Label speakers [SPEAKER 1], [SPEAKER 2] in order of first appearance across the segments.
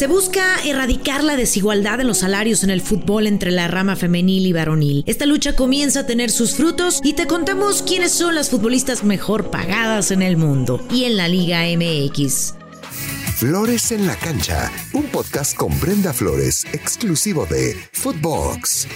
[SPEAKER 1] Se busca erradicar la desigualdad en los salarios en el fútbol entre la rama femenil y varonil. Esta lucha comienza a tener sus frutos y te contamos quiénes son las futbolistas mejor pagadas en el mundo y en la Liga MX.
[SPEAKER 2] Flores en la cancha, un podcast con Brenda Flores, exclusivo de Footbox.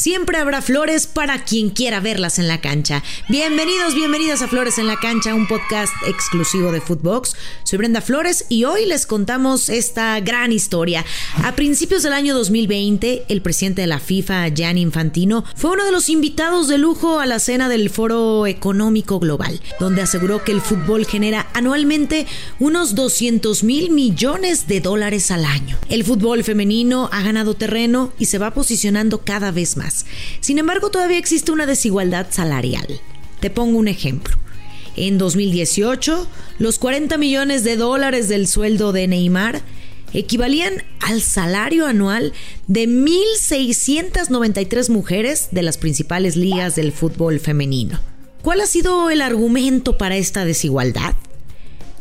[SPEAKER 1] Siempre habrá flores para quien quiera verlas en la cancha. Bienvenidos, bienvenidas a Flores en la cancha, un podcast exclusivo de Footbox. Soy Brenda Flores y hoy les contamos esta gran historia. A principios del año 2020, el presidente de la FIFA, Gianni Infantino, fue uno de los invitados de lujo a la cena del Foro Económico Global, donde aseguró que el fútbol genera anualmente unos 200 mil millones de dólares al año. El fútbol femenino ha ganado terreno y se va posicionando cada vez más sin embargo, todavía existe una desigualdad salarial. Te pongo un ejemplo. En 2018, los 40 millones de dólares del sueldo de Neymar equivalían al salario anual de 1.693 mujeres de las principales ligas del fútbol femenino. ¿Cuál ha sido el argumento para esta desigualdad?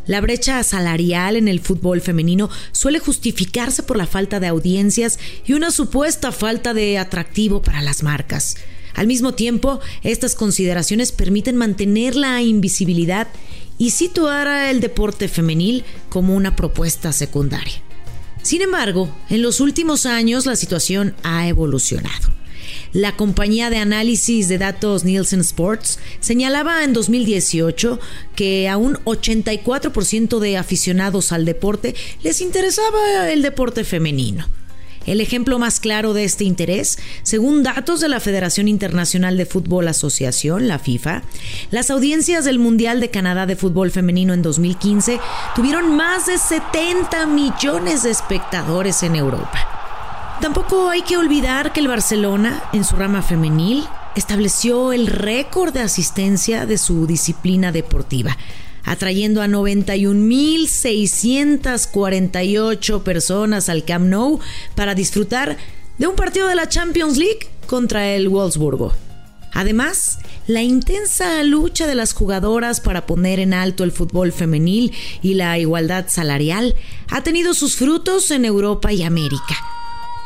[SPEAKER 1] La brecha salarial en el fútbol femenino suele justificarse por la falta de audiencias y una supuesta falta de atractivo para las marcas. Al mismo tiempo, estas consideraciones permiten mantener la invisibilidad y situar al deporte femenil como una propuesta secundaria. Sin embargo, en los últimos años la situación ha evolucionado. La compañía de análisis de datos Nielsen Sports señalaba en 2018 que a un 84% de aficionados al deporte les interesaba el deporte femenino. El ejemplo más claro de este interés, según datos de la Federación Internacional de Fútbol Asociación, la FIFA, las audiencias del Mundial de Canadá de Fútbol Femenino en 2015 tuvieron más de 70 millones de espectadores en Europa. Tampoco hay que olvidar que el Barcelona, en su rama femenil, estableció el récord de asistencia de su disciplina deportiva, atrayendo a 91.648 personas al Camp Nou para disfrutar de un partido de la Champions League contra el Wolfsburgo. Además, la intensa lucha de las jugadoras para poner en alto el fútbol femenil y la igualdad salarial ha tenido sus frutos en Europa y América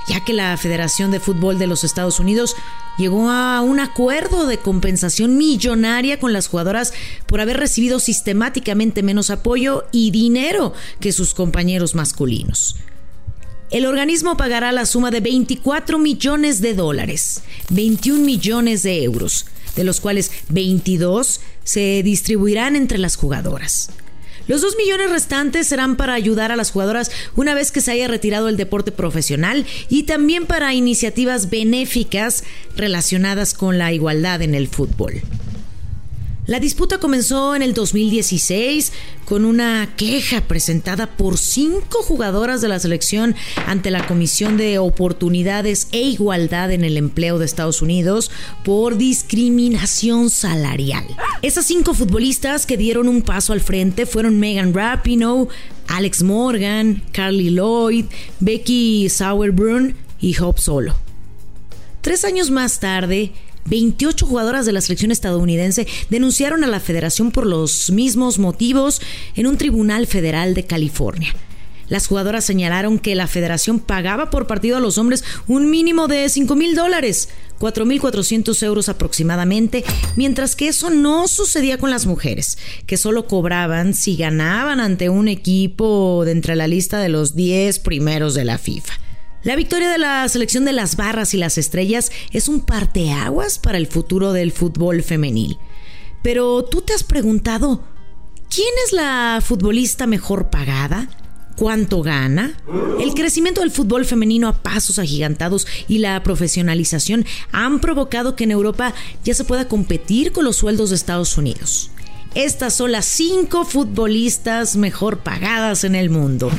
[SPEAKER 1] ya que la Federación de Fútbol de los Estados Unidos llegó a un acuerdo de compensación millonaria con las jugadoras por haber recibido sistemáticamente menos apoyo y dinero que sus compañeros masculinos. El organismo pagará la suma de 24 millones de dólares, 21 millones de euros, de los cuales 22 se distribuirán entre las jugadoras. Los dos millones restantes serán para ayudar a las jugadoras una vez que se haya retirado el deporte profesional y también para iniciativas benéficas relacionadas con la igualdad en el fútbol. La disputa comenzó en el 2016 con una queja presentada por cinco jugadoras de la selección ante la Comisión de Oportunidades e Igualdad en el Empleo de Estados Unidos por discriminación salarial. Esas cinco futbolistas que dieron un paso al frente fueron Megan Rapinoe, Alex Morgan, Carly Lloyd, Becky Sauerbrunn y Hope Solo. Tres años más tarde, 28 jugadoras de la selección estadounidense denunciaron a la federación por los mismos motivos en un tribunal federal de California. Las jugadoras señalaron que la federación pagaba por partido a los hombres un mínimo de 5 mil dólares, 4.400 euros aproximadamente, mientras que eso no sucedía con las mujeres, que solo cobraban si ganaban ante un equipo de entre la lista de los 10 primeros de la FIFA. La victoria de la selección de las barras y las estrellas es un parteaguas para el futuro del fútbol femenil. Pero tú te has preguntado, ¿quién es la futbolista mejor pagada? ¿Cuánto gana? El crecimiento del fútbol femenino a pasos agigantados y la profesionalización han provocado que en Europa ya se pueda competir con los sueldos de Estados Unidos. Estas son las cinco futbolistas mejor pagadas en el mundo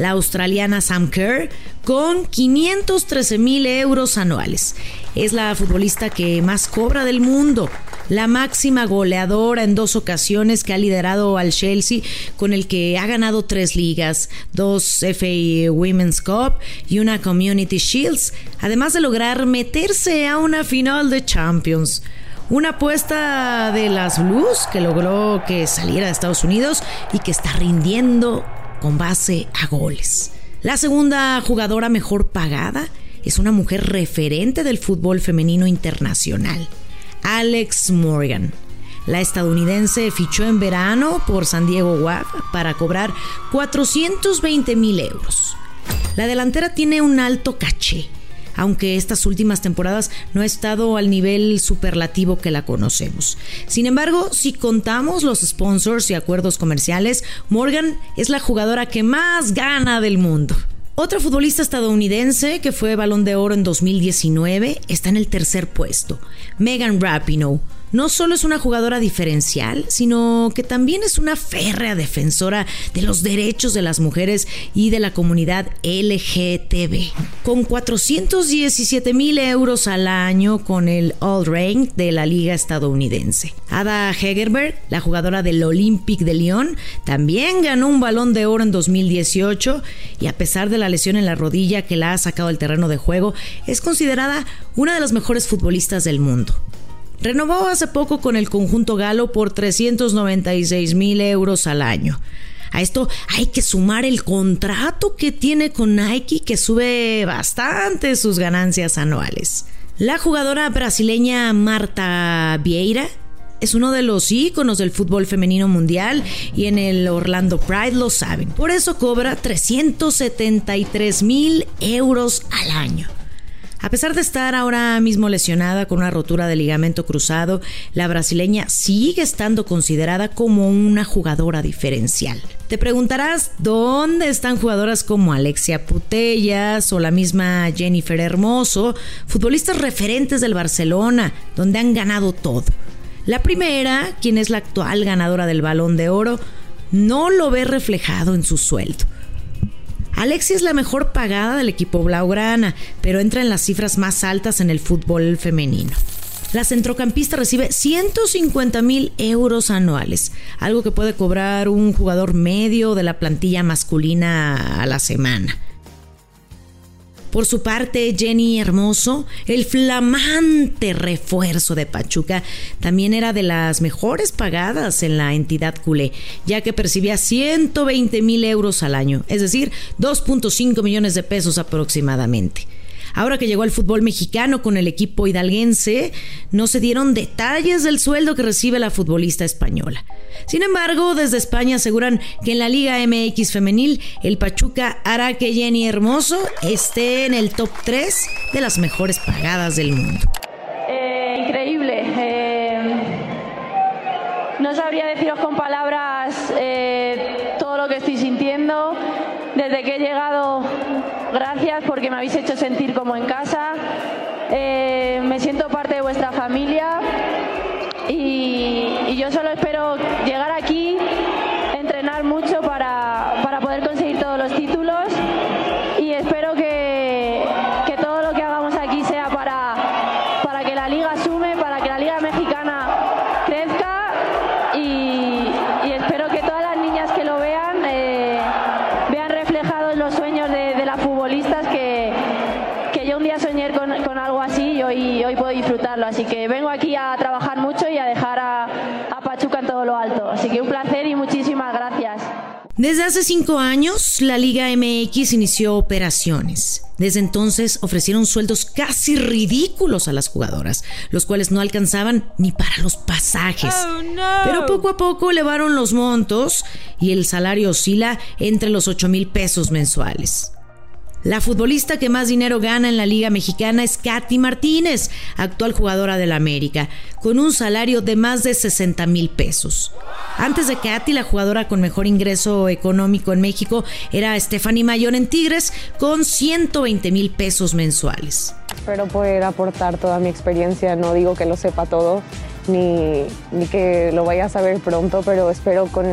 [SPEAKER 1] la australiana Sam Kerr, con 513 mil euros anuales. Es la futbolista que más cobra del mundo, la máxima goleadora en dos ocasiones que ha liderado al Chelsea, con el que ha ganado tres ligas, dos FA Women's Cup y una Community Shields, además de lograr meterse a una final de Champions. Una apuesta de las Blues que logró que saliera de Estados Unidos y que está rindiendo con base a goles. La segunda jugadora mejor pagada es una mujer referente del fútbol femenino internacional, Alex Morgan. La estadounidense fichó en verano por San Diego WAF para cobrar 420 mil euros. La delantera tiene un alto caché, aunque estas últimas temporadas no ha estado al nivel superlativo que la conocemos. Sin embargo, si contamos los sponsors y acuerdos comerciales, Morgan es la jugadora que más gana del mundo. Otra futbolista estadounidense que fue balón de oro en 2019 está en el tercer puesto, Megan Rapinoe no solo es una jugadora diferencial, sino que también es una férrea defensora de los derechos de las mujeres y de la comunidad LGTB. Con 417 mil euros al año con el All Rank de la liga estadounidense. Ada Hegerberg, la jugadora del Olympique de Lyon, también ganó un balón de oro en 2018 y a pesar de la lesión en la rodilla que la ha sacado del terreno de juego, es considerada una de las mejores futbolistas del mundo. Renovó hace poco con el conjunto galo por 396 mil euros al año. A esto hay que sumar el contrato que tiene con Nike que sube bastante sus ganancias anuales. La jugadora brasileña Marta Vieira es uno de los íconos del fútbol femenino mundial y en el Orlando Pride lo saben. Por eso cobra 373 mil euros al año. A pesar de estar ahora mismo lesionada con una rotura de ligamento cruzado, la brasileña sigue estando considerada como una jugadora diferencial. Te preguntarás dónde están jugadoras como Alexia Putellas o la misma Jennifer Hermoso, futbolistas referentes del Barcelona, donde han ganado todo. La primera, quien es la actual ganadora del balón de oro, no lo ve reflejado en su sueldo. Alexia es la mejor pagada del equipo Blaugrana, pero entra en las cifras más altas en el fútbol femenino. La centrocampista recibe 150 mil euros anuales, algo que puede cobrar un jugador medio de la plantilla masculina a la semana. Por su parte, Jenny Hermoso, el flamante refuerzo de Pachuca, también era de las mejores pagadas en la entidad culé, ya que percibía 120 mil euros al año, es decir, 2.5 millones de pesos aproximadamente. Ahora que llegó al fútbol mexicano con el equipo hidalguense, no se dieron detalles del sueldo que recibe la futbolista española. Sin embargo, desde España aseguran que en la Liga MX femenil, el Pachuca hará que Jenny Hermoso esté en el top 3 de las mejores pagadas del mundo.
[SPEAKER 3] Eh, increíble. Eh, no sabría deciros con palabras Gracias porque me habéis hecho sentir como en casa. Eh, me siento parte de vuestra familia y, y yo solo espero llegar aquí, hoy puedo disfrutarlo. Así que vengo aquí a trabajar mucho y a dejar a, a Pachuca en todo lo alto. Así que un placer y muchísimas gracias.
[SPEAKER 1] Desde hace cinco años, la Liga MX inició operaciones. Desde entonces ofrecieron sueldos casi ridículos a las jugadoras, los cuales no alcanzaban ni para los pasajes.
[SPEAKER 4] Oh, no.
[SPEAKER 1] Pero poco a poco elevaron los montos y el salario oscila entre los 8 mil pesos mensuales. La futbolista que más dinero gana en la Liga Mexicana es Katy Martínez, actual jugadora del América, con un salario de más de 60 mil pesos. Antes de Katy, la jugadora con mejor ingreso económico en México era Stephanie Mayor en Tigres, con 120 mil pesos mensuales.
[SPEAKER 5] Espero poder aportar toda mi experiencia, no digo que lo sepa todo, ni, ni que lo vaya a saber pronto, pero espero con,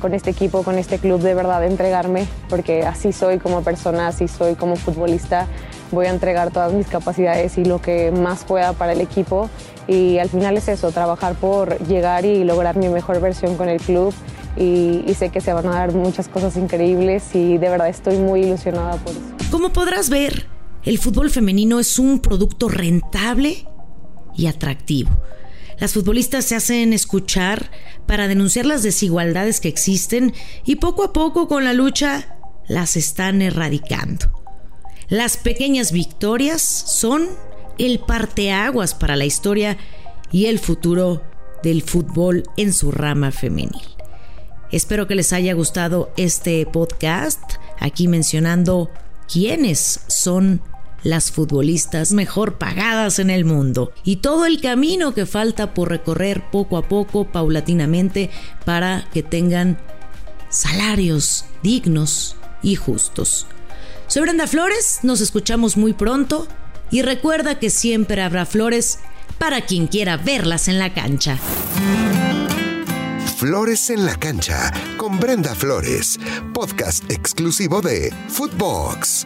[SPEAKER 5] con este equipo, con este club de verdad entregarme, porque así soy como persona, así soy como futbolista. Voy a entregar todas mis capacidades y lo que más pueda para el equipo. Y al final es eso, trabajar por llegar y lograr mi mejor versión con el club. Y, y sé que se van a dar muchas cosas increíbles y de verdad estoy muy ilusionada por eso.
[SPEAKER 1] Como podrás ver, el fútbol femenino es un producto rentable y atractivo. Las futbolistas se hacen escuchar para denunciar las desigualdades que existen y poco a poco con la lucha las están erradicando. Las pequeñas victorias son el parteaguas para la historia y el futuro del fútbol en su rama femenil. Espero que les haya gustado este podcast, aquí mencionando quiénes son las futbolistas mejor pagadas en el mundo y todo el camino que falta por recorrer poco a poco, paulatinamente, para que tengan salarios dignos y justos. Soy Brenda Flores, nos escuchamos muy pronto y recuerda que siempre habrá flores para quien quiera verlas en la cancha.
[SPEAKER 2] Flores en la cancha con Brenda Flores, podcast exclusivo de Footbox.